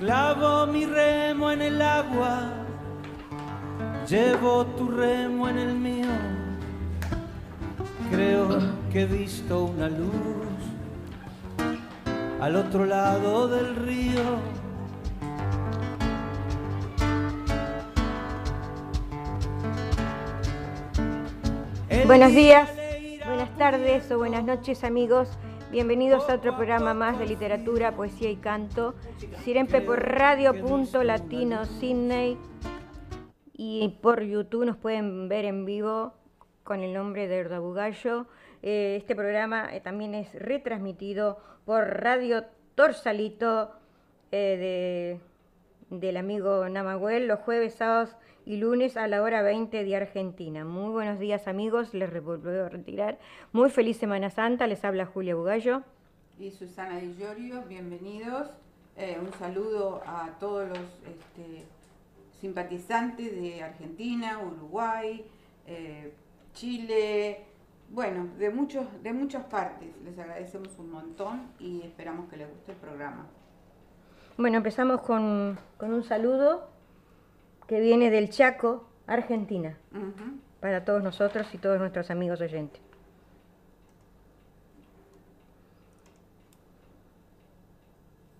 Clavo mi remo en el agua, llevo tu remo en el mío. Creo que he visto una luz al otro lado del río. Buenos días, buenas tardes o buenas noches amigos. Bienvenidos a otro programa más de literatura, poesía y canto. Siempre por radio.latino Sydney y por YouTube nos pueden ver en vivo con el nombre de Erda Bugallo. Eh, este programa eh, también es retransmitido por Radio Torsalito eh, del amigo Namahuel los jueves, sábados y lunes a la hora 20 de Argentina. Muy buenos días amigos, les vuelvo a retirar. Muy feliz Semana Santa, les habla Julia Bugallo. Y Susana Di Giorgio, bienvenidos. Eh, un saludo a todos los este, simpatizantes de Argentina, Uruguay, eh, Chile, bueno, de, muchos, de muchas partes. Les agradecemos un montón y esperamos que les guste el programa. Bueno, empezamos con, con un saludo que viene del Chaco, Argentina, para todos nosotros y todos nuestros amigos oyentes.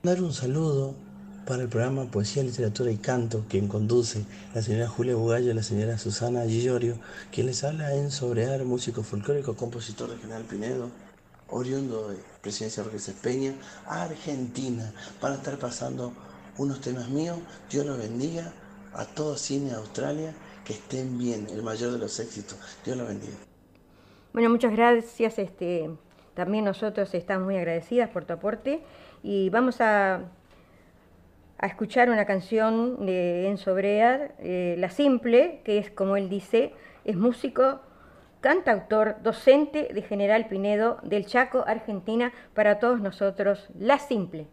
Dar un saludo para el programa Poesía, Literatura y Canto, quien conduce la señora Julia Bugallo y la señora Susana Gillorio, quien les habla en Sobrear, músico folclórico, compositor de General Pinedo, oriundo de Presidencia Roque Peña, Argentina, para estar pasando unos temas míos. Dios los bendiga a todo Cine Australia, que estén bien, el mayor de los éxitos. Dios los bendiga. Bueno, muchas gracias. Este, también nosotros estamos muy agradecidas por tu aporte y vamos a, a escuchar una canción de Enzo Brea, eh, La Simple, que es como él dice, es músico, cantautor, docente de General Pinedo del Chaco, Argentina, para todos nosotros, La Simple.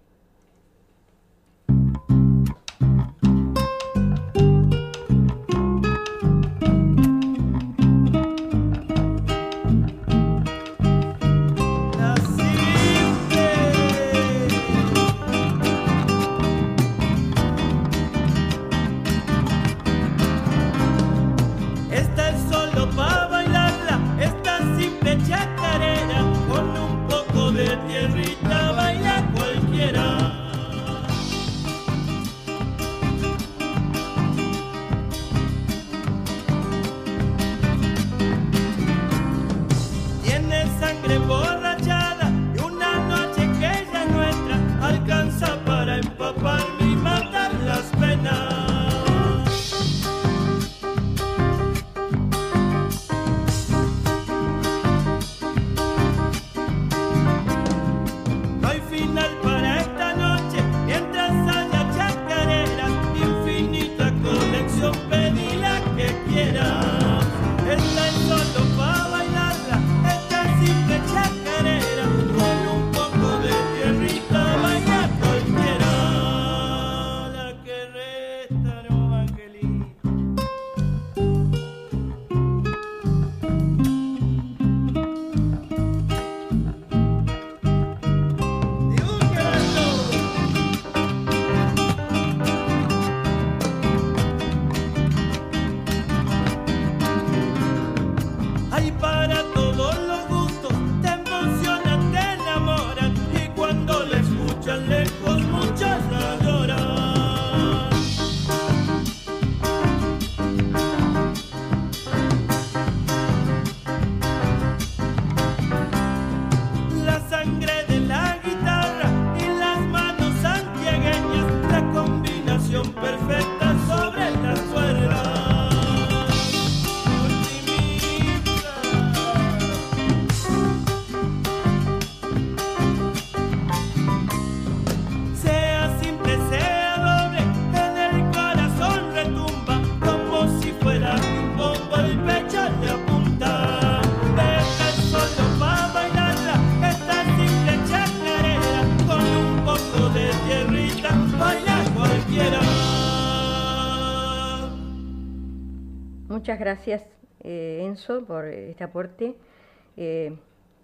Muchas gracias, eh, Enzo, por este aporte. Eh,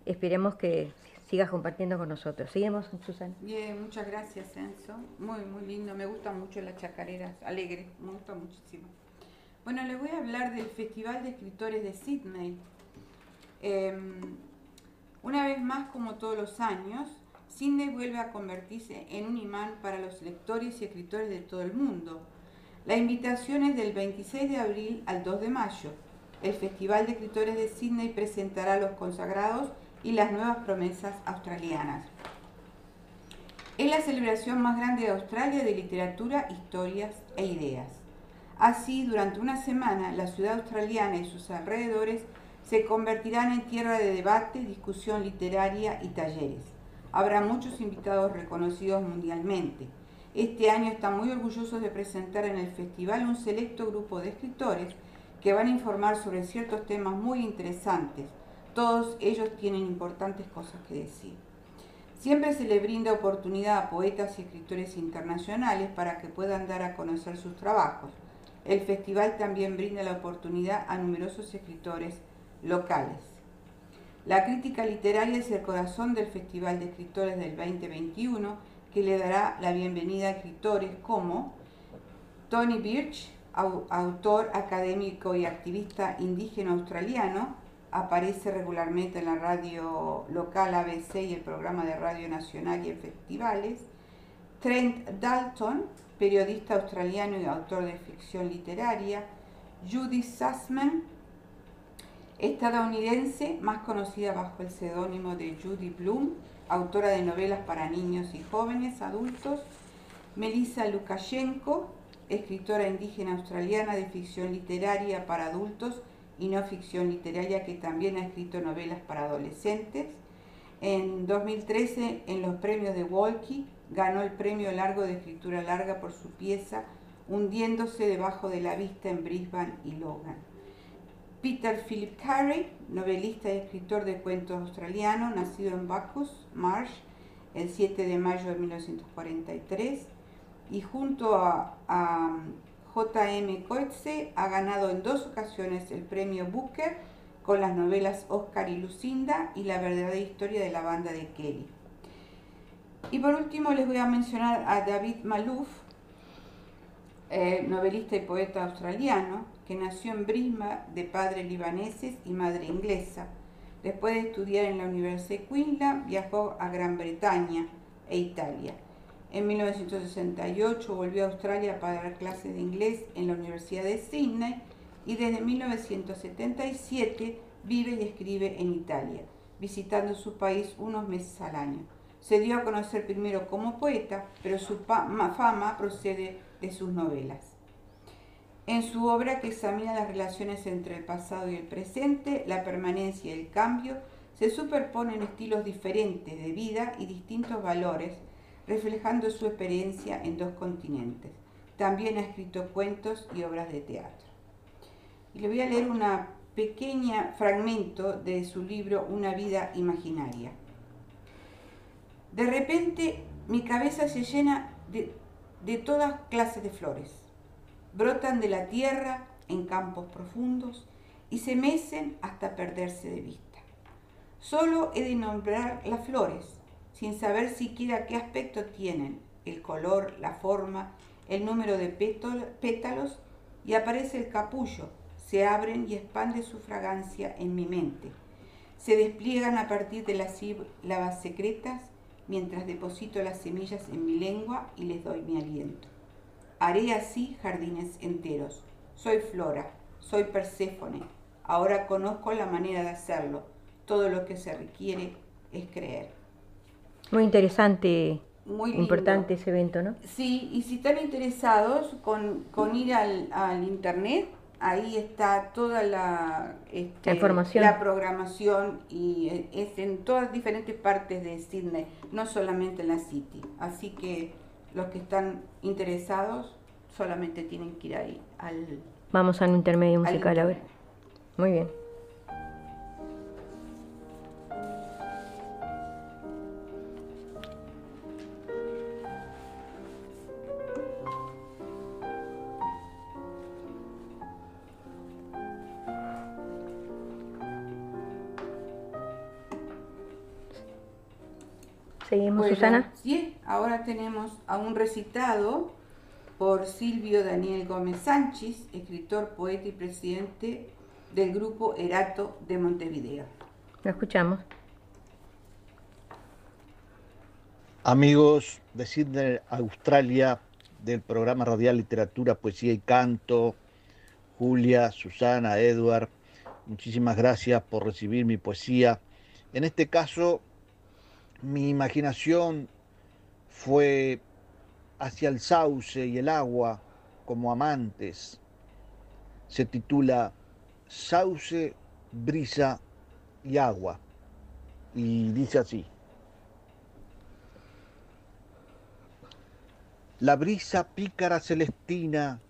esperemos que sigas compartiendo con nosotros. Seguimos, Susana. Bien, muchas gracias, Enzo. Muy, muy lindo. Me gustan mucho las chacareras alegres. Me gusta muchísimo. Bueno, les voy a hablar del Festival de Escritores de Sydney. Em, una vez más, como todos los años, Sydney vuelve a convertirse en un imán para los lectores y escritores de todo el mundo. La invitación es del 26 de abril al 2 de mayo. El Festival de Escritores de Sydney presentará los consagrados y las nuevas promesas australianas. Es la celebración más grande de Australia de literatura, historias e ideas. Así, durante una semana, la ciudad australiana y sus alrededores se convertirán en tierra de debate, discusión literaria y talleres. Habrá muchos invitados reconocidos mundialmente. Este año están muy orgullosos de presentar en el festival un selecto grupo de escritores que van a informar sobre ciertos temas muy interesantes, todos ellos tienen importantes cosas que decir. Siempre se le brinda oportunidad a poetas y escritores internacionales para que puedan dar a conocer sus trabajos. El festival también brinda la oportunidad a numerosos escritores locales. La crítica literaria es el corazón del Festival de Escritores del 2021, que le dará la bienvenida a escritores como Tony Birch, autor académico y activista indígena australiano, aparece regularmente en la radio local ABC y el programa de radio nacional y en festivales. Trent Dalton, periodista australiano y autor de ficción literaria. Judy Sussman, estadounidense, más conocida bajo el seudónimo de Judy Bloom, autora de novelas para niños y jóvenes adultos. Melissa Lukashenko, escritora indígena australiana de ficción literaria para adultos y no ficción literaria que también ha escrito novelas para adolescentes. En 2013, en los premios de Walkie, ganó el premio largo de escritura larga por su pieza Hundiéndose debajo de la vista en Brisbane y Logan. Peter Philip Carey, novelista y escritor de cuentos australiano, nacido en Bacchus Marsh el 7 de mayo de 1943, y junto a J.M. Coetzee ha ganado en dos ocasiones el premio Booker con las novelas Oscar y Lucinda y La verdadera historia de la banda de Kelly. Y por último les voy a mencionar a David Malouf, eh, novelista y poeta australiano, que nació en Brisbane de padres libaneses y madre inglesa. Después de estudiar en la Universidad de Queensland, viajó a Gran Bretaña e Italia. En 1968 volvió a Australia para dar clases de inglés en la Universidad de Sydney y desde 1977 vive y escribe en Italia, visitando su país unos meses al año. Se dio a conocer primero como poeta, pero su fama procede de sus novelas. En su obra que examina las relaciones entre el pasado y el presente, la permanencia y el cambio, se superponen estilos diferentes de vida y distintos valores reflejando su experiencia en dos continentes. También ha escrito cuentos y obras de teatro. Y le voy a leer un pequeño fragmento de su libro Una vida imaginaria. De repente mi cabeza se llena de, de todas clases de flores. Brotan de la tierra en campos profundos y se mecen hasta perderse de vista. Solo he de nombrar las flores, sin saber siquiera qué aspecto tienen, el color, la forma, el número de pétalos, y aparece el capullo, se abren y expande su fragancia en mi mente. Se despliegan a partir de las sílabas secretas mientras deposito las semillas en mi lengua y les doy mi aliento. Haré así jardines enteros. Soy Flora, soy Perséfone. Ahora conozco la manera de hacerlo. Todo lo que se requiere es creer. Muy interesante, Muy importante ese evento, ¿no? Sí, y si están interesados con, ir al, internet, ahí está toda la, este, la, información. la programación y eh, es en todas diferentes partes de Sydney, no solamente en la City. Así que los que están interesados solamente tienen que ir ahí al... Vamos a un intermedio musical ahora. Muy bien. Seguimos, Susana. Sí, ahora tenemos a un recitado por Silvio Daniel Gómez Sánchez, escritor, poeta y presidente del grupo Erato de Montevideo. Lo escuchamos. Amigos de Sydney, Australia, del programa radial Literatura, Poesía y Canto, Julia, Susana, Edward, muchísimas gracias por recibir mi poesía. En este caso, mi imaginación fue hacia el sauce y el agua como amantes. Se titula Sauce, brisa y agua. Y dice así. La brisa pícara celestina,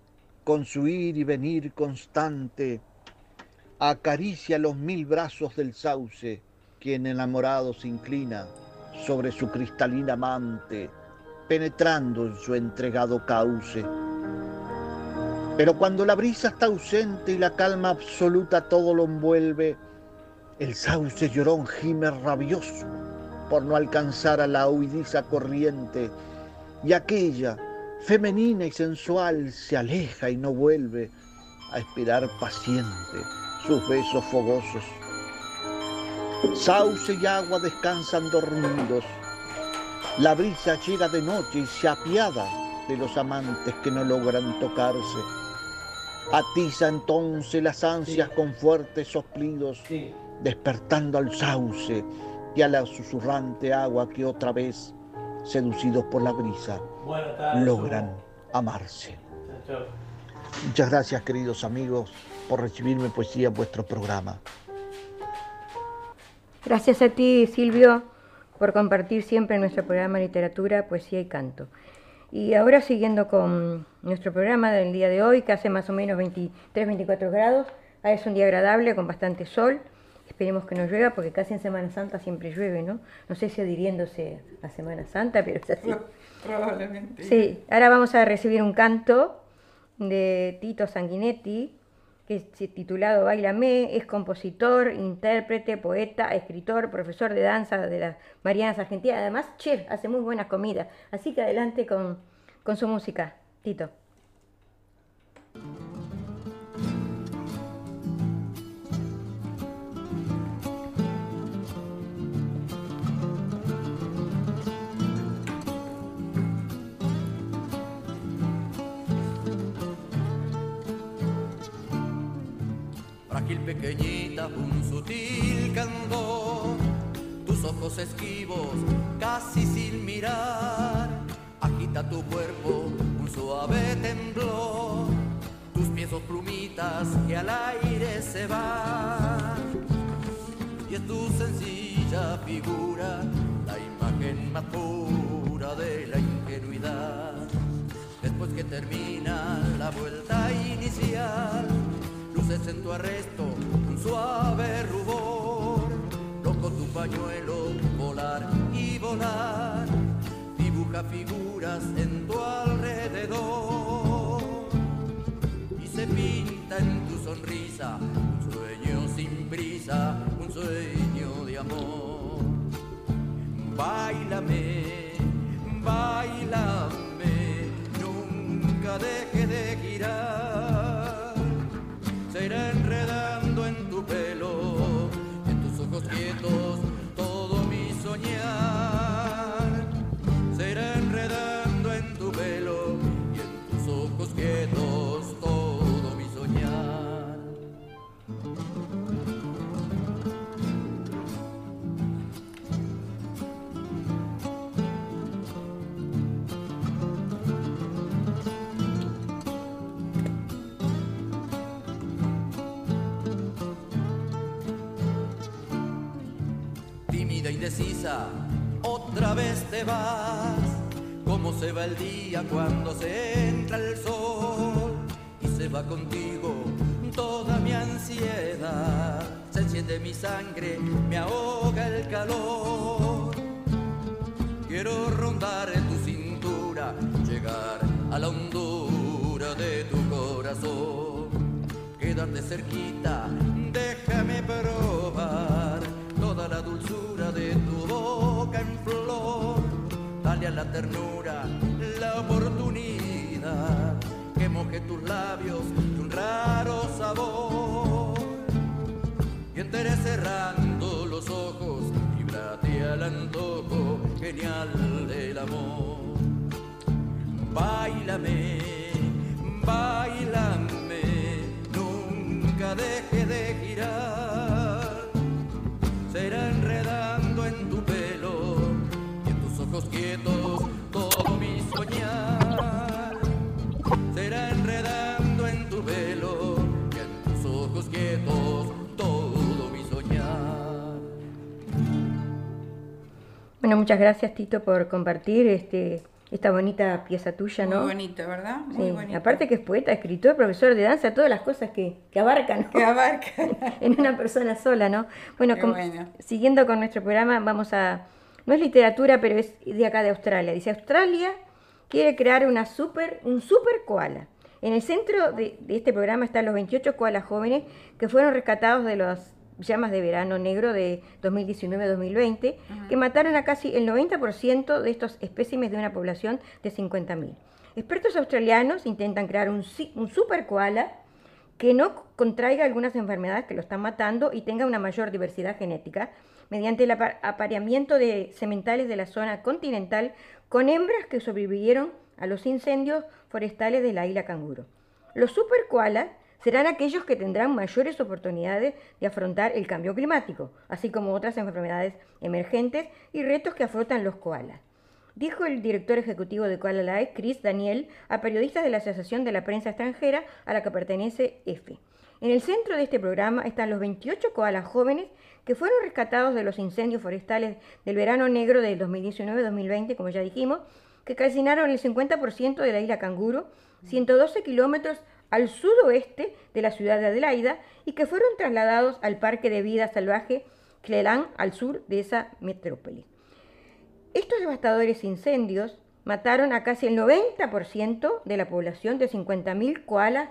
con su ir y venir constante, acaricia los mil brazos del sauce, quien enamorado se inclina sobre su cristalina amante, penetrando en su entregado cauce. Pero cuando la brisa está ausente y la calma absoluta todo lo envuelve, el sauce llorón gime rabioso por no alcanzar a la huidiza corriente, y aquella, femenina y sensual, se aleja y no vuelve a esperar paciente sus besos fogosos. Sauce y agua descansan dormidos. La brisa llega de noche y se apiada de los amantes que no logran tocarse. Atiza entonces las ansias con fuertes soplidos, despertando al sauce y a la susurrante agua que otra vez, seducidos por la brisa, logran amarse. Muchas gracias, queridos amigos, por recibirme poesía en vuestro programa. Gracias a ti, Silvio, por compartir siempre en nuestro programa Literatura, Poesía y Canto. Y ahora siguiendo con nuestro programa del día de hoy, que hace más o menos 23-24 grados, ah, es un día agradable con bastante sol. Esperemos que no llueva porque casi en Semana Santa siempre llueve, ¿no? No sé si adhiriéndose a Semana Santa, pero es así. Probablemente. Sí, ahora vamos a recibir un canto de Tito Sanguinetti, es titulado Bailame, es compositor, intérprete, poeta, escritor, profesor de danza de las Marianas Argentinas, además chef, hace muy buena comida. Así que adelante con, con su música, Tito. Pequeñita, un sutil candor, tus ojos esquivos, casi sin mirar, agita tu cuerpo, un suave temblor, tus pies son plumitas que al aire se van, y es tu sencilla figura, la imagen más pura de la ingenuidad. Después que termina la vuelta inicial, luces en tu arresto un suave rubor, loco tu pañuelo, volar y volar, dibuja figuras en tu alrededor y se pinta en tu sonrisa un sueño sin prisa, un sueño de amor. Bailame, bailame, nunca deje de girar se irá enredando en tu pelo, en tus ojos quietos, indecisa, otra vez te vas. Cómo se va el día cuando se entra el sol y se va contigo toda mi ansiedad. Se enciende mi sangre, me ahoga el calor. Quiero rondar en tu cintura, llegar a la hondura de tu corazón. Quédate cerquita, flor. Dale a la ternura la oportunidad que moje tus labios de un raro sabor. Y entere cerrando los ojos, librate al antojo genial del amor. Bailame, bailame, nunca deje de girar. Será enredando ojos quietos todo mi soñar. Será enredando en tu velo y en tus ojos quietos todo mi soñar. Bueno, muchas gracias Tito por compartir este esta bonita pieza tuya, ¿no? Muy bonita, ¿verdad? Muy Sí, bonita. aparte que es poeta, escritor, profesor de danza, todas las cosas que, que abarcan ¿no? Que abarca. en una persona sola, ¿no? Bueno, Qué com- bueno. siguiendo con nuestro programa, vamos a... No es literatura, pero es de acá de Australia. Dice, Australia quiere crear una super, un super koala. En el centro de, de este programa están los 28 koalas jóvenes que fueron rescatados de las llamas de verano negro de 2019-2020, que mataron a casi el 90% de estos espécimes de una población de 50.000. Expertos australianos intentan crear un super koala que no contraiga algunas enfermedades que lo están matando y tenga una mayor diversidad genética mediante el apa- apareamiento de sementales de la zona continental con hembras que sobrevivieron a los incendios forestales de la isla Canguro. Los super koalas serán aquellos que tendrán mayores oportunidades de afrontar el cambio climático, así como otras enfermedades emergentes y retos que afrontan los koalas. Dijo el director ejecutivo de Koala Life, Chris Daniel, a periodistas de la Asociación de la Prensa Extranjera a la que pertenece EFE. En el centro de este programa están los 28 koalas jóvenes que fueron rescatados de los incendios forestales del verano negro del 2019-2020, como ya dijimos, que calcinaron el 50% de la isla Canguro, 112 kilómetros al sudoeste de la ciudad de Adelaida y que fueron trasladados al Parque de Vida Salvaje Cleland, al sur de esa metrópoli. Estos devastadores incendios mataron a casi el 90% de la población de 50.000 koalas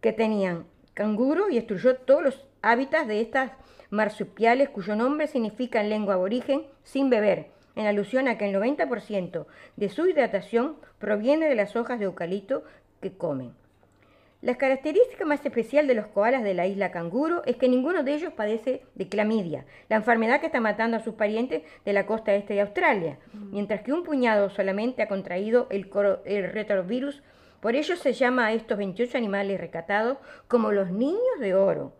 que tenían canguro y destruyó todos los hábitats de estas marsupiales cuyo nombre significa en lengua aborigen sin beber, en alusión a que el 90% de su hidratación proviene de las hojas de eucalipto que comen. La característica más especial de los koalas de la isla Canguro es que ninguno de ellos padece de clamidia, la enfermedad que está matando a sus parientes de la costa este de Australia, mientras que un puñado solamente ha contraído el, retrovirus. Por ello se llama a estos 28 animales rescatados como los niños de oro,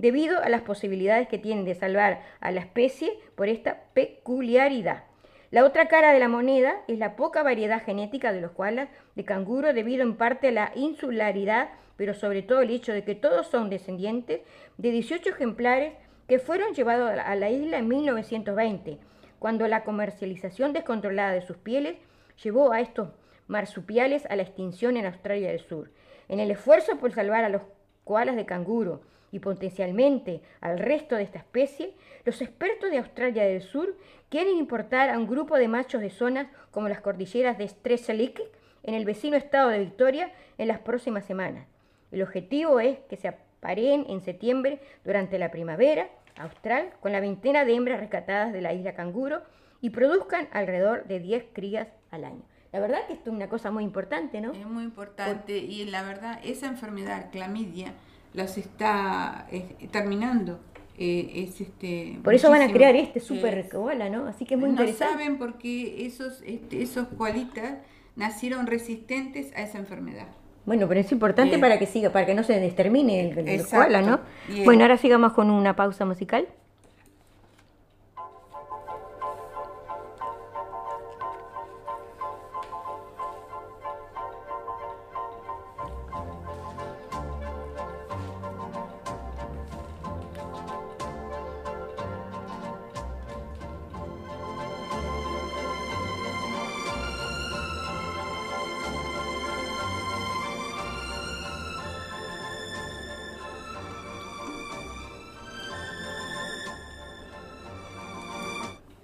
debido a las posibilidades que tienen de salvar a la especie por esta peculiaridad. La otra cara de la moneda es la poca variedad genética de los koalas de canguro debido en parte a la insularidad, pero sobre todo el hecho de que todos son descendientes de 18 ejemplares que fueron llevados a la- isla en 1920, cuando la comercialización descontrolada de sus pieles llevó a estos marsupiales a la extinción en Australia del Sur. En el esfuerzo por salvar a los koalas de canguro y potencialmente al resto de esta especie, los expertos de Australia del Sur quieren importar a un grupo de machos de zonas como las cordilleras de Strzelecki en el vecino estado de Victoria en las próximas semanas. El objetivo es que se apareen en septiembre durante la primavera austral con la veintena de hembras rescatadas de la isla Canguro y produzcan alrededor de 10 crías al año. La verdad que esto es una cosa muy importante, ¿no? Es muy importante y la verdad, esa enfermedad, clamidia, las está eh, terminando. Eh, es este Por eso van a crear este super koala, ¿no? Así que es muy no interesante. saben porque esos, este, esos koalitas nacieron resistentes a esa enfermedad. Bueno, pero es importante Bien. para que siga, para que no se extermine el, el koala, ¿no? Bien. Bueno, ahora sigamos con una pausa musical.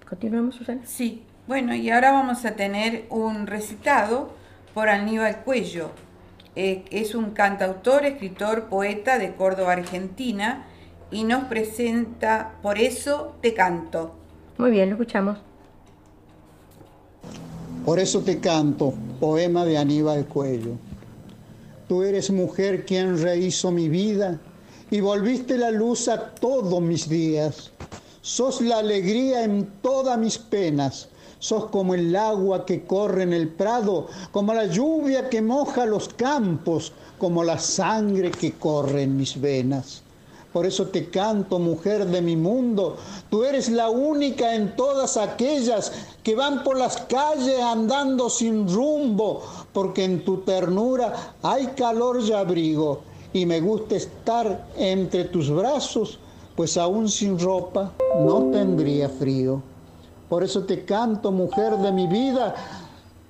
Continuamos, Susana. Sí, bueno, y ahora vamos a tener un recitado por Aníbal Cuello. Eh, es un cantautor, escritor, poeta de Córdoba, Argentina, y nos presenta Por eso te canto. Muy bien, lo escuchamos. Por eso te canto, poema de Aníbal Cuello. Tú eres mujer quien rehizo mi vida y volviste la luz a todos mis días. Sos la alegría en todas mis penas. Sos como el agua que corre en el prado, como la lluvia que moja los campos, como la sangre que corre en mis venas. Por eso te canto, mujer de mi mundo. Tú eres la única en todas aquellas que van por las calles andando sin rumbo, porque en tu ternura hay calor y abrigo. Y me gusta estar entre tus brazos, pues aún sin ropa no tendría frío. Por eso te canto, mujer de mi vida.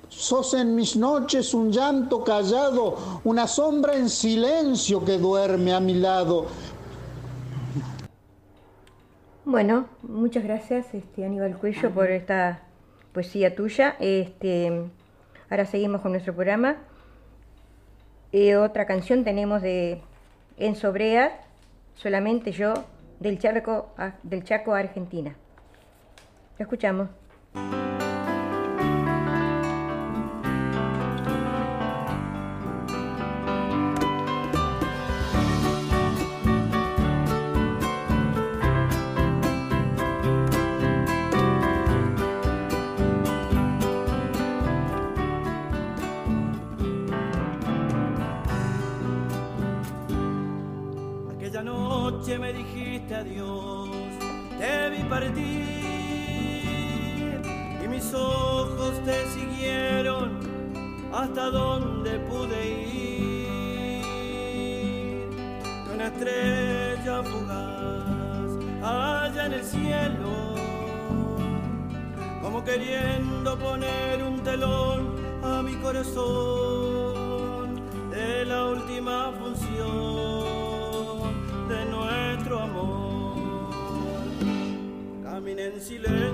Sos en mis noches un llanto callado, una sombra en silencio que duerme a mi lado. Bueno, muchas gracias este, Aníbal Cuello por esta poesía tuya. Este, ahora seguimos con nuestro programa. Eh, otra canción tenemos de Enzo Brea, solamente yo, del Chaco, del Chaco Argentina. Lo escuchamos. Poner un telón a mi corazón de la última función de nuestro amor. Caminé en silencio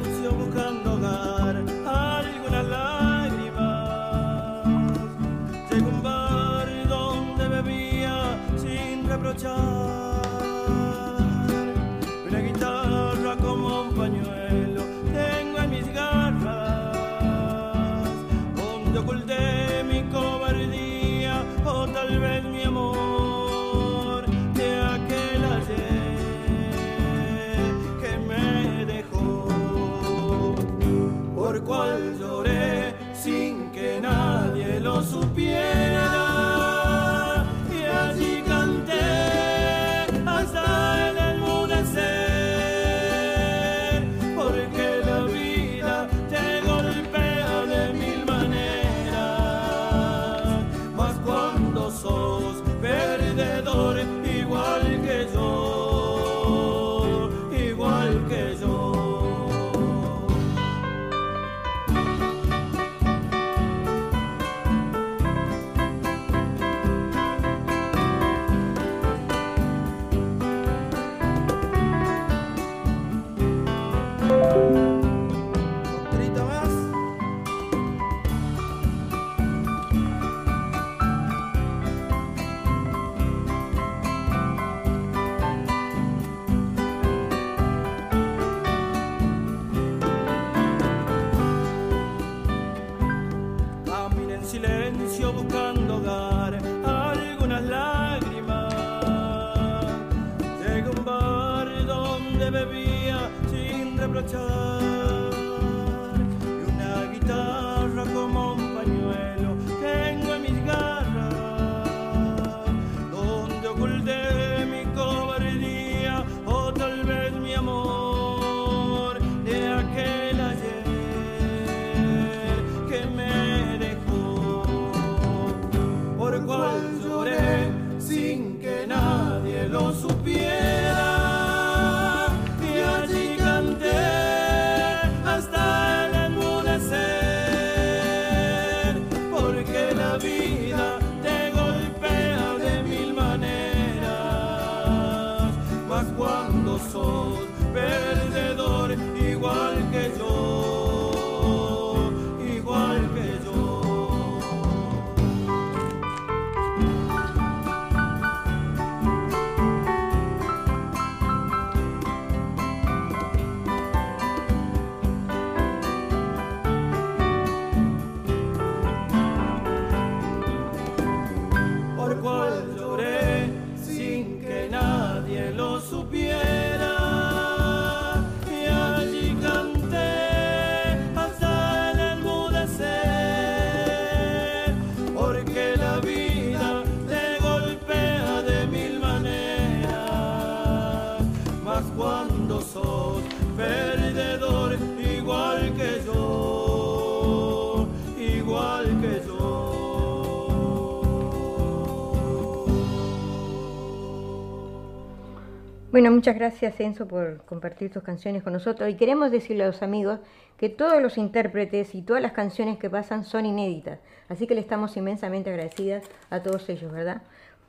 Bueno, muchas gracias Enzo por compartir tus canciones con nosotros y queremos decirle a los amigos que todos los intérpretes y todas las canciones que pasan son inéditas, así que le estamos inmensamente agradecidas a todos ellos, ¿verdad?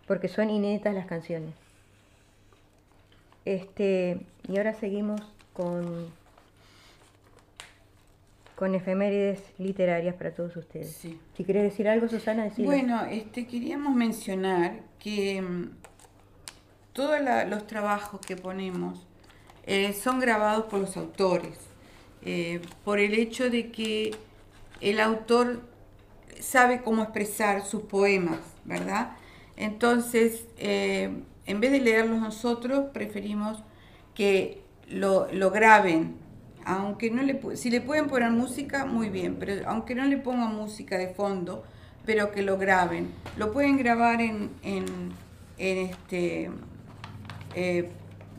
Porque son inéditas las canciones. Este, y ahora seguimos con con efemérides literarias para todos ustedes. Sí. Si querés decir algo, Susana, decilo. Bueno, este, queríamos mencionar que mm, todos los trabajos que ponemos eh, son grabados por los autores, eh, por el hecho de que el autor sabe cómo expresar sus poemas, ¿verdad? Entonces, eh, en vez de leerlos nosotros, preferimos que lo, lo graben, aunque no le si le pueden poner música, muy bien, pero aunque no le pongan música de fondo, pero que lo graben. Lo pueden grabar en, en este, eh,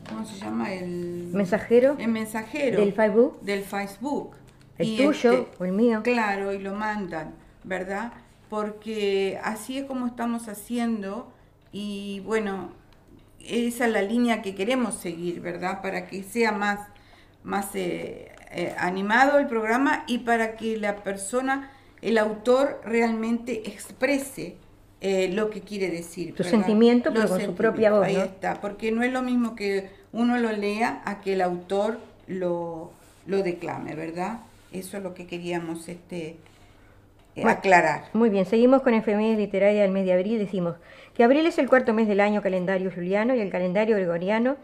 ¿cómo se llama? El Mensajero el mensajero del Facebook, del Facebook. el Y tuyo este, o el mío. Claro, y lo mandan, ¿verdad? Porque así es como estamos haciendo y bueno, esa es la línea que queremos seguir, ¿verdad? Para que sea más, más eh, eh, animado el programa y para que la persona, el autor realmente exprese eh, lo que quiere decir. Su ¿verdad? sentimiento, pero Los con su propia voz, Ahí ¿no? está, porque no es lo mismo que uno lo lea a que el autor lo, lo declame, ¿verdad? Eso es lo que queríamos este, eh, Bueno, aclarar. Muy bien, seguimos con efemérides literarias del mes de abril. Decimos que abril es el cuarto mes del año calendario juliano y el calendario gregoriano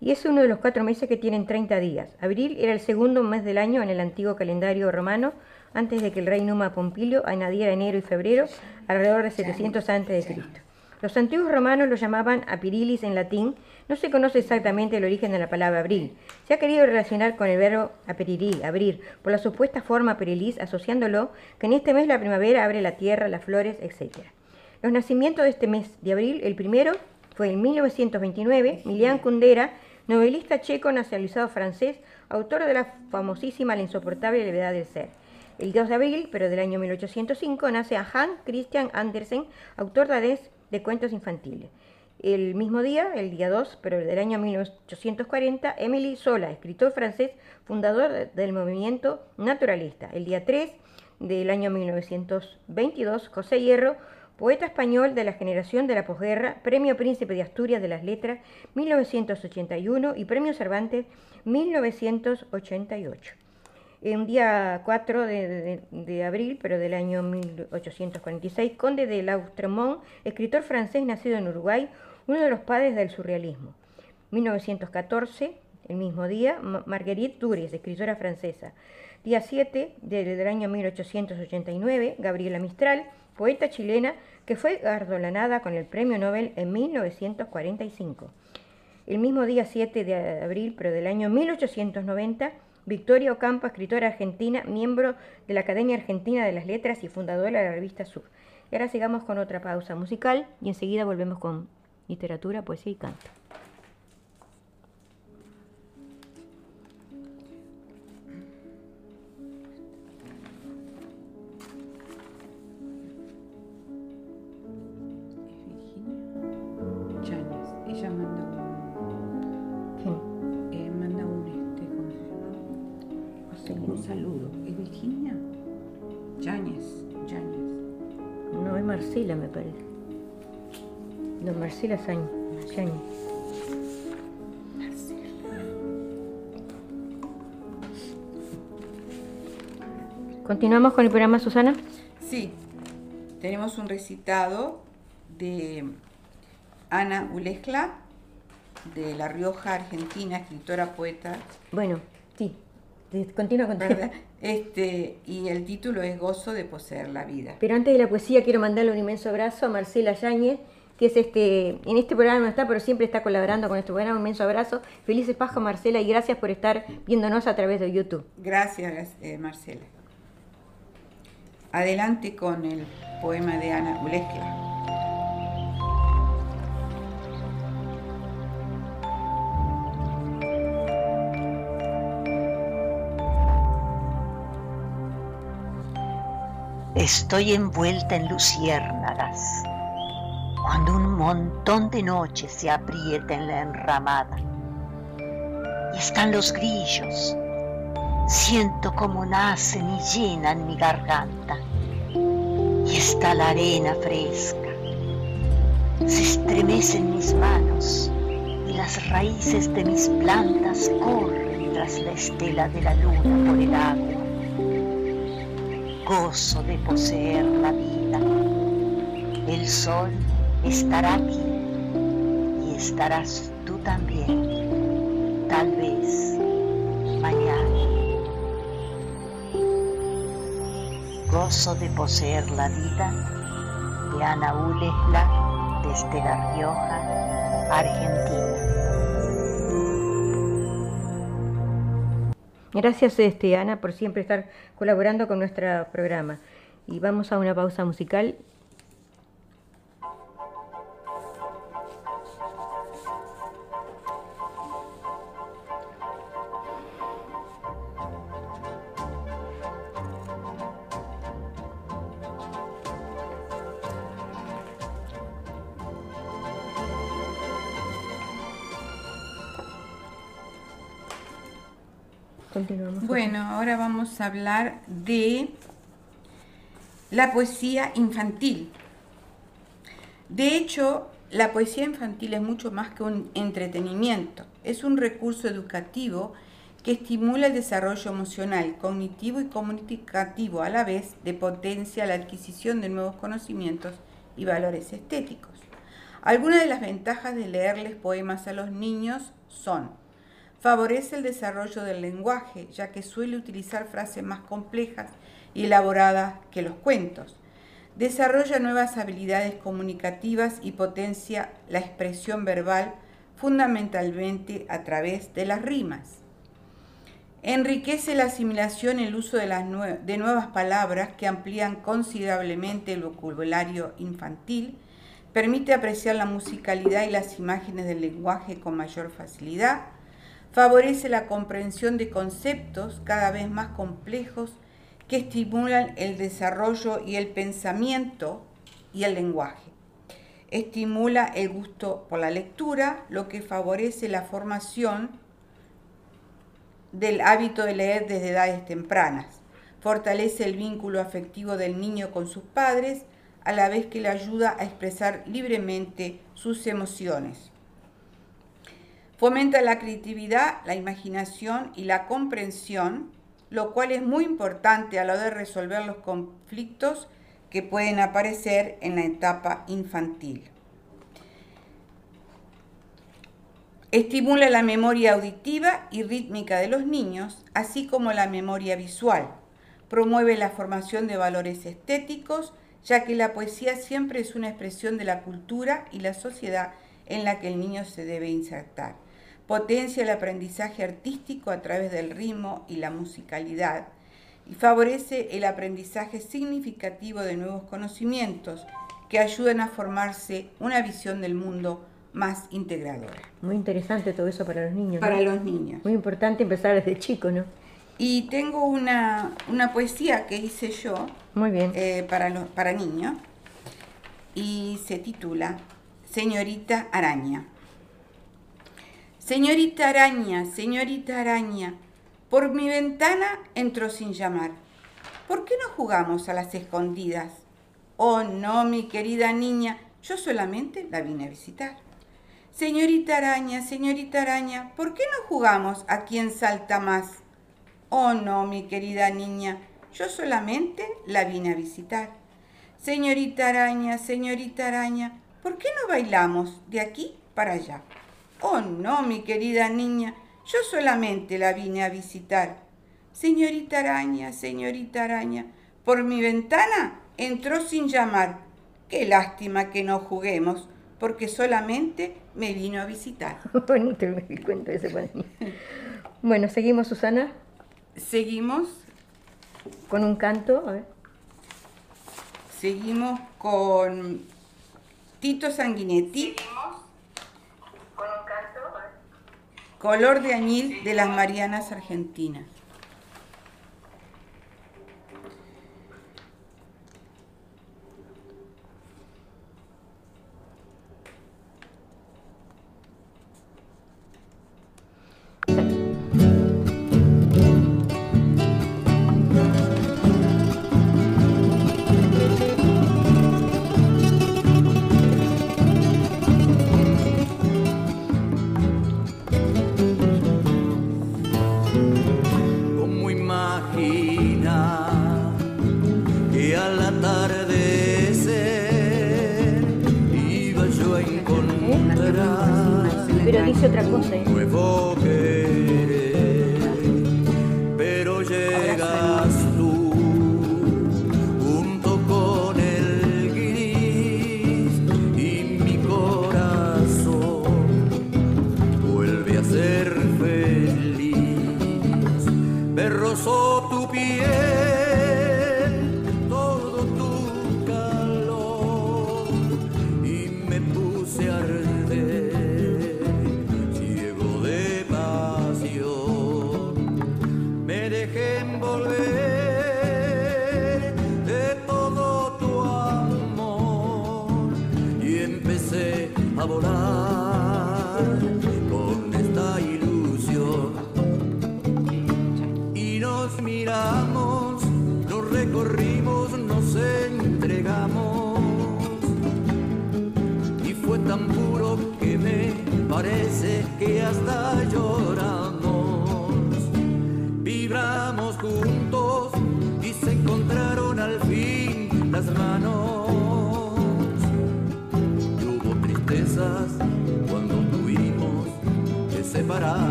y es uno de los cuatro meses que tienen 30 días. Abril era el segundo mes del año en el antiguo calendario romano antes de que el rey Numa Pompilio añadiera enero y febrero alrededor de 700 a.C. Los antiguos romanos lo llamaban apirilis en latín. No se conoce exactamente el origen de la palabra abril. Se ha querido relacionar con el verbo aperiri, abrir, por la supuesta forma aperilis, asociándolo que en este mes la primavera abre la tierra, las flores, etc. Los nacimientos de este mes de abril, el primero fue en 1929, Milian Kundera, novelista checo nacionalizado francés, autor de la famosísima La insoportable levedad del ser. El 2 de abril, pero del año 1805, nace a Hans Christian Andersen, autor danés de cuentos infantiles. El mismo día, el día 2, pero del año 1840, Emily Zola, escritor francés, fundador de- del movimiento naturalista. El día 3 del año 1922, José Hierro, poeta español de la generación de la posguerra, Premio Príncipe de Asturias de las Letras 1981 y Premio Cervantes 1988. Un día 4 de, de- de abril, pero del año 1846, conde de Lautremont, escritor francés nacido en Uruguay, uno de los padres del surrealismo. 1914, el mismo día, Ma- Marguerite Duris, escritora francesa. Día 7 de- del año 1889, Gabriela Mistral, poeta chilena que fue galardonada con el Premio Nobel en 1945. El mismo día 7 de abril, pero del año 1890, Victoria Ocampo, escritora argentina, miembro de la Academia Argentina de las Letras y fundadora de la revista Sur. Y ahora sigamos con otra pausa musical y enseguida volvemos con literatura, poesía y canto. Parece. No, Marcela Sañ- Yáñez. Continuamos con el programa, Susana. Sí, tenemos un recitado de Ana Ulescla, de La Rioja, Argentina, escritora, poeta, Bueno, Continúa, continúa. Este, y el título es Gozo de poseer la vida. Pero antes de la poesía quiero mandarle un inmenso abrazo a Marcela Yáñez, que es este, en este programa no está, pero siempre está colaborando con este programa. Un inmenso abrazo. Felices Pascua, Marcela, y gracias por estar viéndonos a través de YouTube. Gracias, eh, Marcela. Adelante con el poema de Ana Ulescla. Estoy envuelta en luciérnagas, cuando un montón de noches se aprieta en la enramada y están los grillos. Siento cómo nacen y llenan mi garganta. Y está la arena fresca. Se estremecen mis manos y las raíces de mis plantas corren tras la estela de la luna por el agua. Gozo de poseer la vida. El sol estará aquí y estarás tú también, tal vez mañana. Gozo de poseer la vida de Ana Ulesla desde La Rioja, Argentina. Gracias, este, Ana, por siempre estar colaborando con nuestro programa. Y vamos a una pausa musical Bueno, ahora vamos a hablar de la poesía infantil. De hecho, la poesía infantil es mucho más que un entretenimiento. Es un recurso educativo que estimula el desarrollo emocional, cognitivo y comunicativo a la vez de potencia la adquisición de nuevos conocimientos y valores estéticos. Algunas de las ventajas de leerles poemas a los niños son favorece el desarrollo del lenguaje, ya que suele utilizar frases más complejas y elaboradas que los cuentos. Desarrolla nuevas habilidades comunicativas y potencia la expresión verbal fundamentalmente a través de las rimas. Enriquece la asimilación el uso de, de nuevas palabras que amplían considerablemente el vocabulario infantil, permite apreciar la musicalidad y las imágenes del lenguaje con mayor facilidad, favorece la comprensión de conceptos cada vez más complejos que estimulan el desarrollo y el pensamiento y el lenguaje. Estimula el gusto por la lectura, lo que favorece la formación del hábito de leer desde edades tempranas. Fortalece el vínculo afectivo del niño con sus padres, a la vez que le ayuda a expresar libremente sus emociones. Fomenta la creatividad, la imaginación y la comprensión, lo cual es muy importante a la hora de resolver los conflictos que pueden aparecer en la etapa infantil. Estimula la memoria auditiva y rítmica de los niños, así como la memoria visual. Promueve la formación de valores estéticos, ya que la poesía siempre es una expresión de la cultura y la sociedad en la que el niño se debe insertar potencia el aprendizaje artístico a través del ritmo y la musicalidad y favorece el aprendizaje significativo de nuevos conocimientos que ayudan a formarse una visión del mundo más integradora. Muy interesante todo eso para los niños. Para los niños. Muy importante empezar desde chico, ¿no? Y tengo una, poesía que hice yo. Muy bien. Eh, para, para niños. Y se titula Señorita Araña. Señorita araña, señorita araña, por mi ventana entró sin llamar. ¿Por qué no jugamos a las escondidas? Oh, no, mi querida niña, yo solamente la vine a visitar. Señorita araña, señorita araña, ¿por qué no jugamos a quién salta más? Oh, no, mi querida niña, yo solamente la vine a visitar. Señorita araña, señorita araña, ¿por qué no bailamos de aquí para allá? Oh, no, mi querida niña, yo solamente la vine a visitar. Señorita araña, señorita araña, por mi ventana entró sin llamar. Qué lástima que no juguemos, porque solamente me vino a visitar. Bonito el cuento ese para mí. Bueno, seguimos, Susana. Seguimos. Con un canto, a ver. Seguimos con Tito Sanguinetti. Color de añil de las Marianas Argentinas.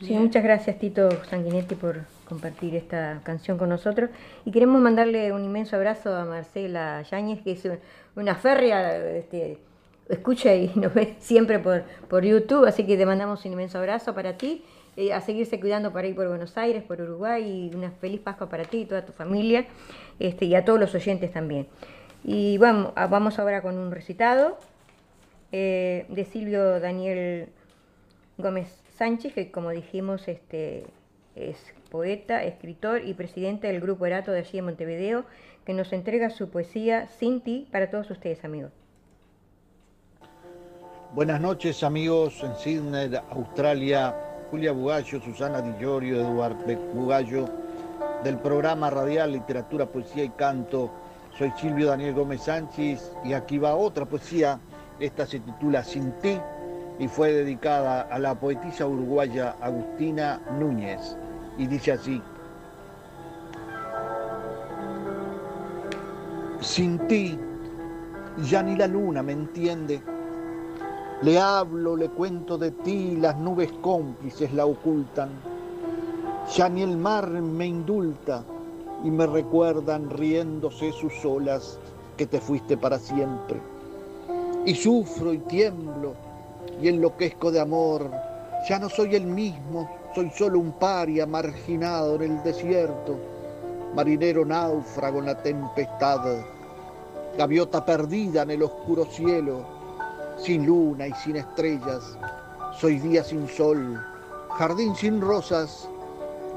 Sí, muchas gracias Tito Sanguinetti por compartir esta canción con nosotros. Y queremos mandarle un inmenso abrazo a Marcela Yáñez, que es una férrea, este, escucha y nos ve siempre por, por YouTube, así que te mandamos un inmenso abrazo para ti, eh, a seguirse cuidando para ir por Buenos Aires, por Uruguay, y una feliz Pascua para ti y toda tu familia, este, y a todos los oyentes también. Y vamos, vamos ahora con un recitado eh, de Silvio Daniel Gómez Sánchez, que como dijimos este, es poeta, escritor y presidente del Grupo Erato de allí en Montevideo, que nos entrega su poesía Sin ti para todos ustedes, amigos. Buenas noches amigos en Sydney, Australia, Julia Bugallo, Susana Di Llorio, Eduardo Bugallo, del programa radial Literatura, Poesía y Canto. Soy Silvio Daniel Gómez Sánchez y aquí va otra poesía. Esta se titula Sin ti y fue dedicada a la poetisa uruguaya Agustina Núñez. Y dice así. Sin ti, ya ni la luna me entiende. Le hablo, le cuento de ti, las nubes cómplices la ocultan. Ya ni el mar me indulta y me recuerdan riéndose sus olas que te fuiste para siempre. Y sufro y tiemblo y enloquezco de amor. Ya no soy el mismo, soy solo un paria marginado en el desierto, marinero náufrago en la tempestad, gaviota perdida en el oscuro cielo, sin luna y sin estrellas, soy día sin sol, jardín sin rosas,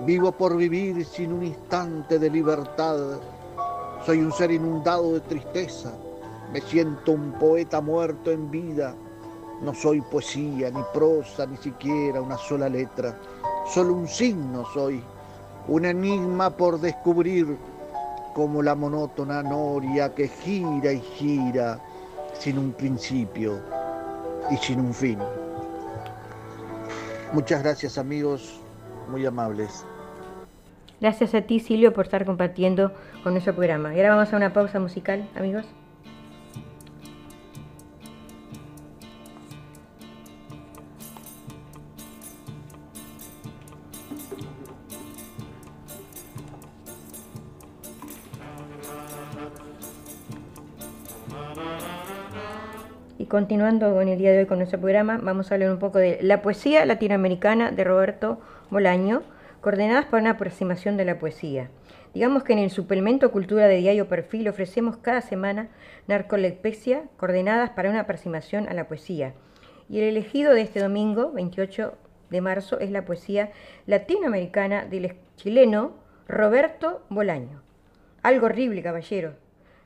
vivo por vivir sin un instante de libertad, soy un ser inundado de tristeza, me siento un poeta muerto en vida, no soy poesía, ni prosa, ni siquiera una sola letra. Solo un signo soy, un enigma por descubrir, como la monótona noria que gira y gira sin un principio y sin un fin. Muchas gracias amigos, muy amables. Gracias a ti Silvio por estar compartiendo con nuestro programa. Y ahora vamos a una pausa musical, amigos. Continuando con el día de hoy con nuestro programa, vamos a hablar un poco de la poesía latinoamericana de Roberto Bolaño, coordenadas para una aproximación de la poesía. Digamos que en el suplemento Cultura de Diario Perfil ofrecemos cada semana narcolepsia coordenadas para una aproximación a la poesía. Y el elegido de este domingo, 28 de marzo, es la poesía latinoamericana del chileno Roberto Bolaño. Algo horrible, caballero.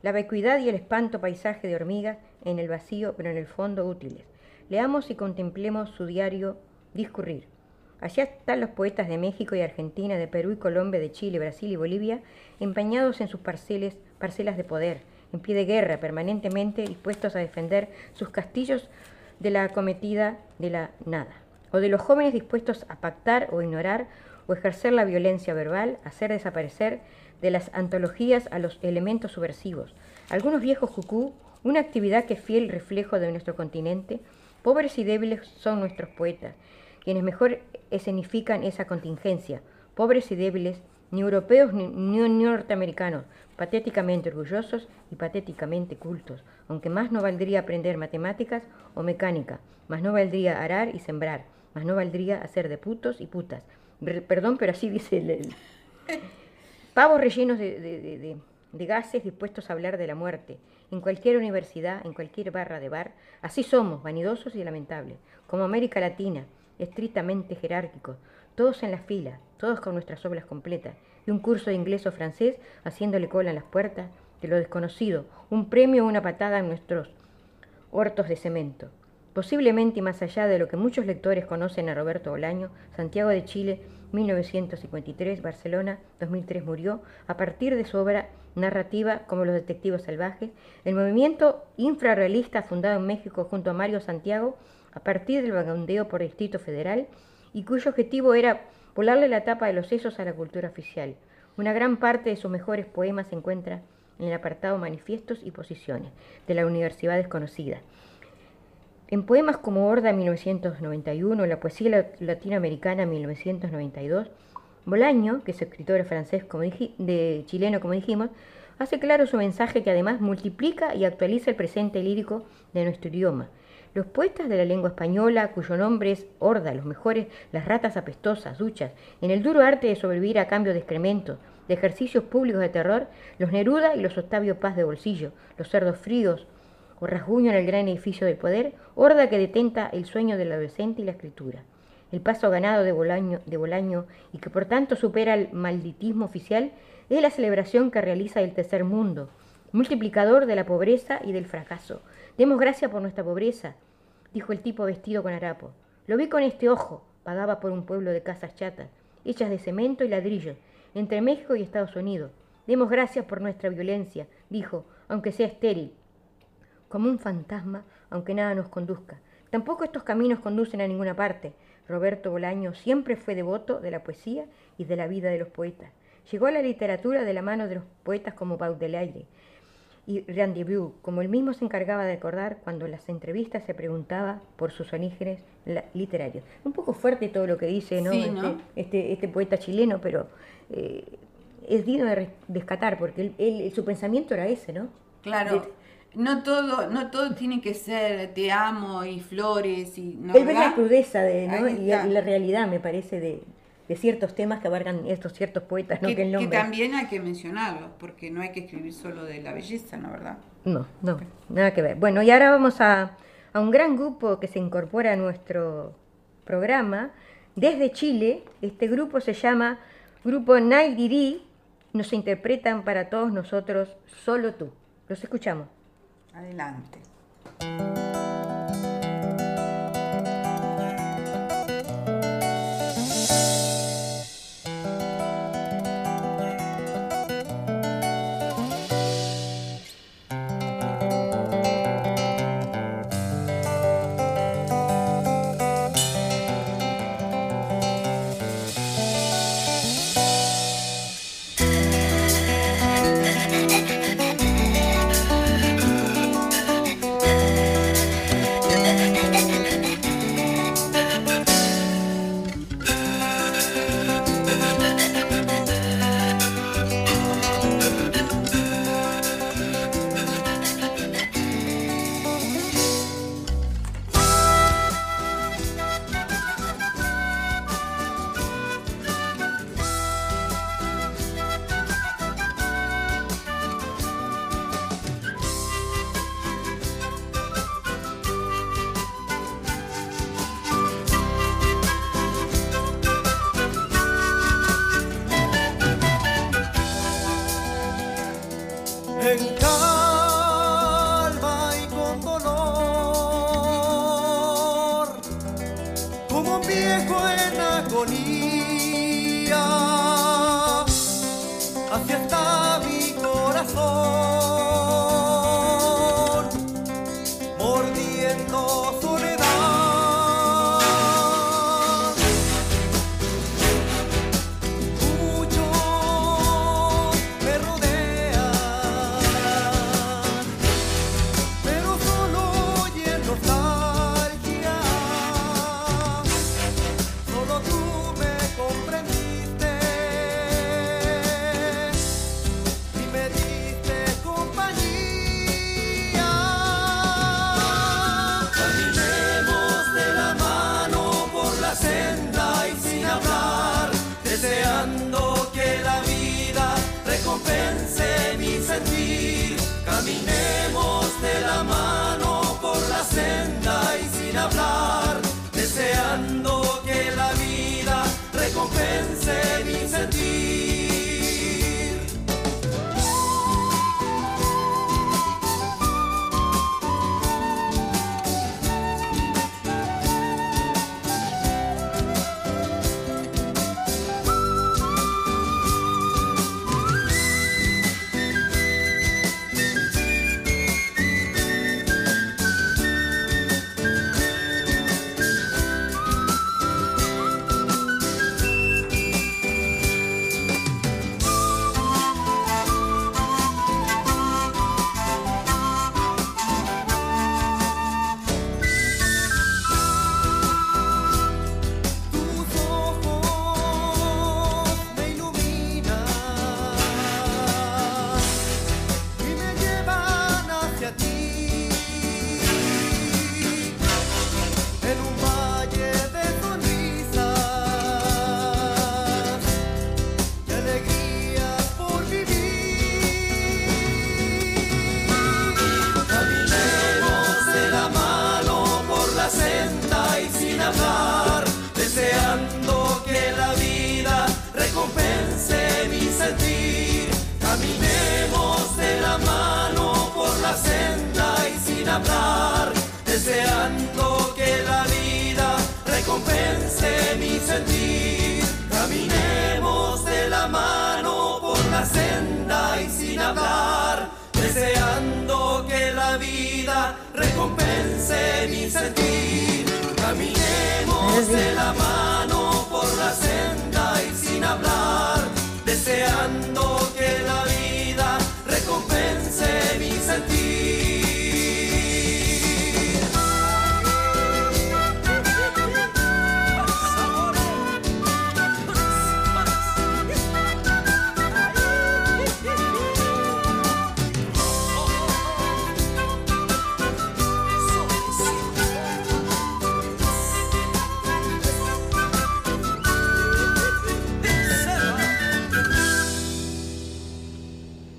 La vacuidad y el espanto paisaje de hormigas en el vacío, pero en el fondo útiles. Leamos y contemplemos su diario discurrir. Allá están los poetas de México y Argentina, de Perú y Colombia, de Chile, Brasil y Bolivia, empañados en sus parcelas, parcelas de poder, en pie de guerra, permanentemente dispuestos a defender sus castillos de la acometida de la nada, o de los jóvenes dispuestos a pactar o ignorar o ejercer la violencia verbal, hacer desaparecer de las antologías a los elementos subversivos. Algunos viejos jucú una actividad que es fiel reflejo de nuestro continente. Pobres y débiles son nuestros poetas, quienes mejor escenifican esa contingencia. Pobres y débiles, ni europeos ni, norteamericanos, patéticamente orgullosos y patéticamente cultos, aunque más no valdría aprender matemáticas o mecánica, más no valdría arar y sembrar, más no valdría hacer de putos y putas. perdón, pero así dice el... Pavos rellenos de gases dispuestos a hablar de la muerte, en cualquier universidad, en cualquier barra de bar. Así somos, vanidosos y lamentables, como América Latina, estrictamente jerárquicos, todos en la fila, todos con nuestras obras completas, y un curso de inglés o francés haciéndole cola en las puertas de lo desconocido, un premio o una patada en nuestros hortos de cemento. Posiblemente y más allá de lo que muchos lectores conocen a Roberto Bolaño, Santiago de Chile, 1953, Barcelona, 2003 murió, a partir de su obra narrativa como Los Detectives Salvajes, el movimiento infrarrealista fundado en México junto a Mario Santiago, a partir del vagondeo por Distrito Federal, y cuyo objetivo era volarle la tapa de los sesos a la cultura oficial. Una gran parte de sus mejores poemas se encuentra en el apartado Manifiestos y Posiciones de la Universidad Desconocida. En poemas como Horda 1991, La poesía latinoamericana 1992, Bolaño, que es escritor francés como de chileno como dijimos, hace claro su mensaje que además multiplica y actualiza el presente lírico de nuestro idioma. Los poetas de la lengua española, cuyo nombre es Horda, los mejores, las ratas apestosas, duchas, en el duro arte de sobrevivir a cambio de excrementos, de ejercicios públicos de terror, los Neruda y los Octavio Paz de bolsillo, los cerdos fríos, o rasguño en el gran edificio del poder, horda que detenta el sueño del adolescente y la escritura. El paso ganado de Bolaño, y que por tanto supera el malditismo oficial es la celebración que realiza el tercer mundo, multiplicador de la pobreza y del fracaso. Demos gracias por nuestra pobreza, dijo el tipo vestido con harapo. Lo vi con este ojo, pagaba por un pueblo de casas chatas, hechas de cemento y ladrillos, entre México y Estados Unidos. Demos gracias por nuestra violencia, dijo, aunque sea estéril, como un fantasma, aunque nada nos conduzca. Tampoco estos caminos conducen a ninguna parte. Roberto Bolaño siempre fue devoto de la poesía y de la vida de los poetas. Llegó a la literatura de la mano de los poetas como Baudelaire y Rendezvous, como él mismo se encargaba de acordar cuando en las entrevistas se preguntaba por sus orígenes literarios. Un poco fuerte todo lo que dice este, este, este, poeta chileno, pero eh, es digno de rescatar, porque él, su pensamiento era ese, ¿no? Claro no todo, no todo tiene que ser te amo y flores y no. Es la crudeza de, ¿no? y, la realidad, me parece, de, de ciertos temas que abarcan estos ciertos poetas, ¿no? Que, que el que nombre. también hay que mencionarlos, porque no hay que escribir solo de la belleza, ¿no verdad? No, no, nada que ver. Bueno, y ahora vamos a, a un gran grupo que se incorpora a nuestro programa desde Chile. Este grupo se llama Grupo Naidiri. Nos interpretan para todos nosotros Solo tú. Los escuchamos. Adelante. Hablar, deseando que la vida recompense mi sentir. Caminemos de la mano por la senda y sin hablar, deseando que la vida recompense mi sentir. Caminemos de la mano por la senda y sin hablar,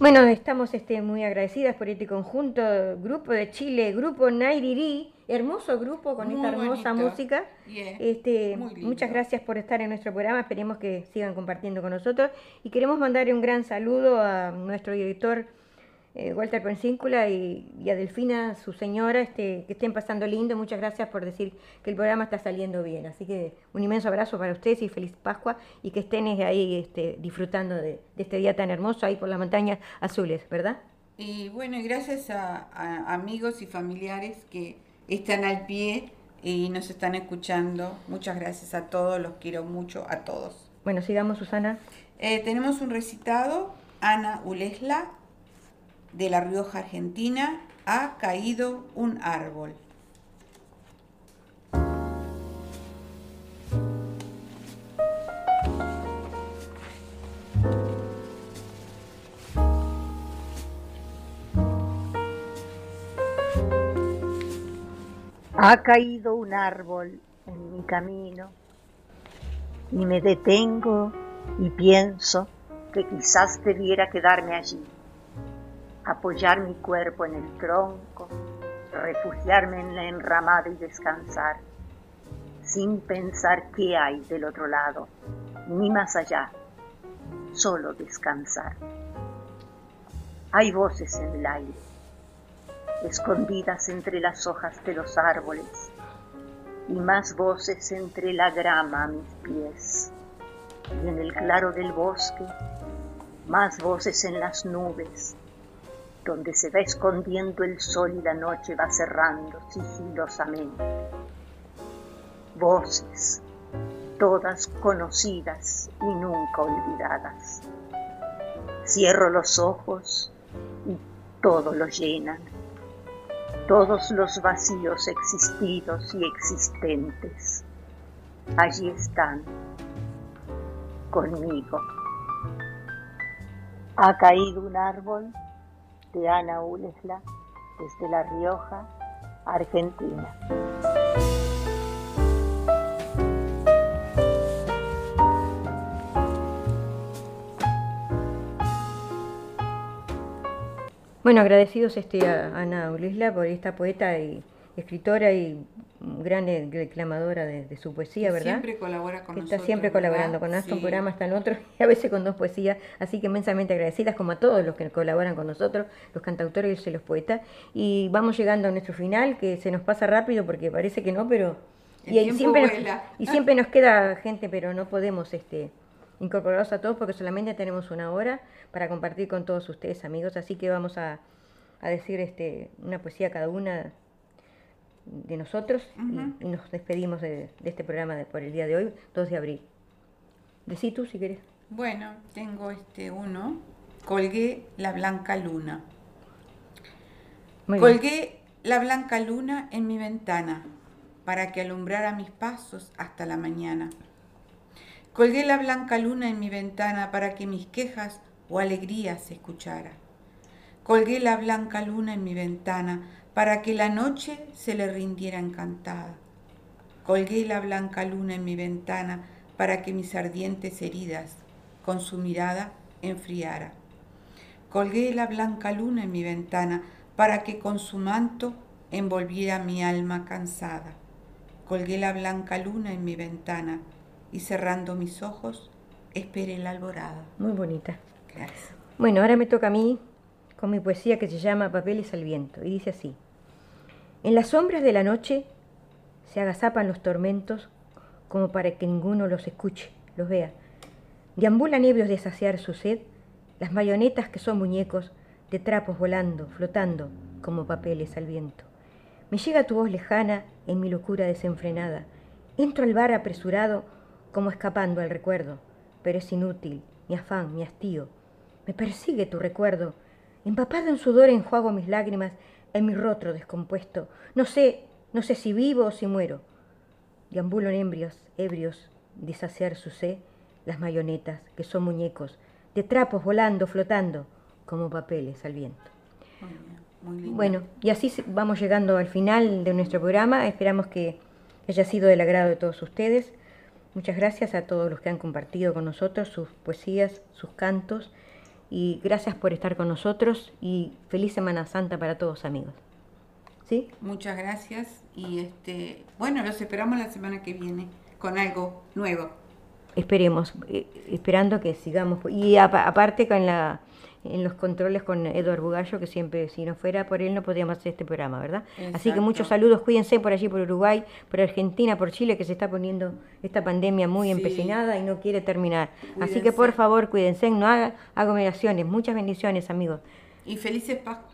Bueno, estamos este, muy agradecidas por este conjunto, grupo de Chile, grupo Nairiri, hermoso grupo con Muy esta hermosa bonito. música. Yeah, Este, muchas gracias por estar en nuestro programa, esperemos que sigan compartiendo con nosotros y queremos mandar un gran saludo a nuestro director eh, Walter Pensíncula y, y a Delfina, su señora, este, que estén pasando lindo. Muchas gracias por decir que el programa está saliendo bien. Así que un inmenso abrazo para ustedes y feliz Pascua y que estén ahí este, disfrutando de, de este día tan hermoso ahí por las montañas azules, ¿verdad? Y bueno, y gracias a, a amigos y familiares que están al pie y nos están escuchando. Muchas gracias a todos, los quiero mucho a todos. Bueno, sigamos, Susana. Eh, tenemos un recitado, Ana Ulesla, de La Rioja, Argentina, ha caído un árbol. Ha caído un árbol en mi camino y me detengo y pienso que quizás debiera quedarme allí, apoyar mi cuerpo en el tronco, refugiarme en la enramada y descansar, sin pensar qué hay del otro lado, ni más allá, solo descansar. Hay voces en el aire, escondidas entre las hojas de los árboles, y más voces entre la grama a mis pies, y en el claro del bosque, más voces en las nubes, donde se va escondiendo el sol y la noche va cerrando sigilosamente. Voces, todas conocidas y nunca olvidadas. Cierro los ojos y todo lo llenan todos los vacíos existidos y existentes. Allí están, conmigo. Ha caído un árbol de Ana Ulesla desde La Rioja, Argentina. Bueno, agradecidos este, a Ana Ulisla por esta poeta y escritora y gran declamadora de, de su poesía, ¿verdad? Siempre colabora con que nosotros. está siempre ¿verdad? colaborando con nuestro Sí. programa, está en otro, y a veces con dos poesías, así que inmensamente agradecidas como a todos los que colaboran con nosotros, los cantautores y los poetas. Y vamos llegando a nuestro final, que se nos pasa rápido porque parece que no, pero... El y, siempre nos, y siempre nos queda gente, pero no podemos este, incorporarlos a todos porque solamente tenemos una hora para compartir con todos ustedes, amigos. Así que vamos a, a decir este, una poesía cada una de nosotros y- nos despedimos de, de este programa de- por el día de hoy, 2 de abril. Decí tú si querés. Bueno, tengo este uno. Colgué la blanca luna. Muy bien. Colgué la blanca luna en mi ventana para que alumbrara mis pasos hasta la mañana. Colgué la blanca luna en mi ventana para que mis quejas o alegrías se escuchara. Colgué la blanca luna en mi ventana para que la noche se le rindiera encantada. Colgué la blanca luna en mi ventana para que mis ardientes heridas con su mirada enfriara. Colgué la blanca luna en mi ventana para que con su manto envolviera mi alma cansada. Colgué la blanca luna en mi ventana y cerrando mis ojos esperé la alborada. Muy bonita. Gracias. Bueno, ahora me toca a mí con mi poesía que se llama Papeles al viento y dice así. En las sombras de la noche se agazapan los tormentos como para que ninguno los escuche, los vea. Deambulan ebrios de saciar su sed las mayonetas que son muñecos de trapos volando, flotando como papeles al viento. Me llega tu voz lejana en mi locura desenfrenada. Entro al bar apresurado como escapando al recuerdo, pero es inútil, mi afán, mi hastío. Me persigue tu recuerdo. Empapado en sudor enjuago mis lágrimas en mi rostro descompuesto. No sé, no sé si vivo o si muero. Deambulo en embrios, ebrios, de saciar su sed, las mayonetas, que son muñecos, de trapos volando, flotando, como papeles al viento. Muy bien, muy. Bueno, y así vamos llegando al final de nuestro programa. Esperamos que haya sido del agrado de todos ustedes. Muchas gracias a todos los que han compartido con nosotros sus poesías, sus cantos. Y gracias por estar con nosotros y feliz Semana Santa para todos amigos. ¿Sí? Muchas gracias y este, bueno, los esperamos la semana que viene con algo nuevo. Esperemos, eh, esperando que sigamos. Y aparte con la en los controles con Eduardo Bugallo, que siempre, si no fuera por él, no podríamos hacer este programa, ¿verdad? Así que muchos saludos, cuídense por allí, por Uruguay, por Argentina, por Chile, que se está poniendo esta pandemia muy empecinada y no quiere terminar. Así que por favor, cuídense, no hagan aglomeraciones. Muchas bendiciones, amigos. Y felices Pascuas.